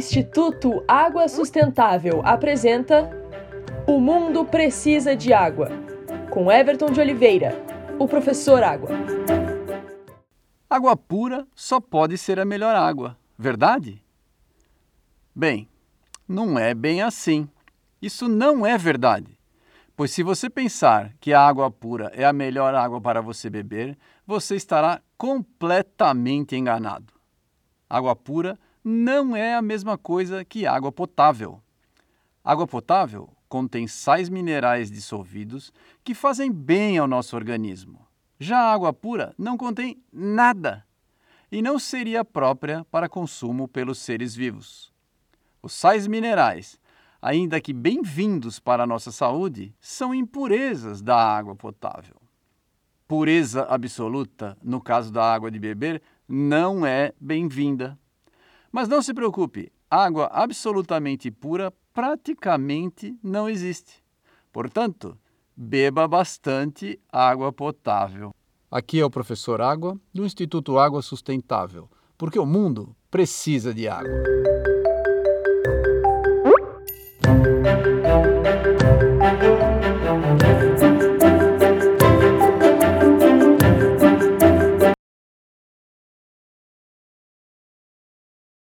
Instituto Água Sustentável apresenta O Mundo Precisa de Água, com Everton de Oliveira, o professor Água. Água pura só pode ser a melhor água, verdade? Bem, não é bem assim. Isso não é verdade. Pois se você pensar que a água pura é a melhor água para você beber, você estará completamente enganado. Água pura não é a mesma coisa que água potável. Água potável contém sais minerais dissolvidos que fazem bem ao nosso organismo. Já a água pura não contém nada e não seria própria para consumo pelos seres vivos. Os sais minerais, ainda que bem-vindos para a nossa saúde, são impurezas da água potável. Pureza absoluta, no caso da água de beber, não é bem-vinda. Mas não se preocupe, água absolutamente pura praticamente não existe. Portanto, beba bastante água potável. Aqui é o professor Água, do Instituto Água Sustentável, porque o mundo precisa de água.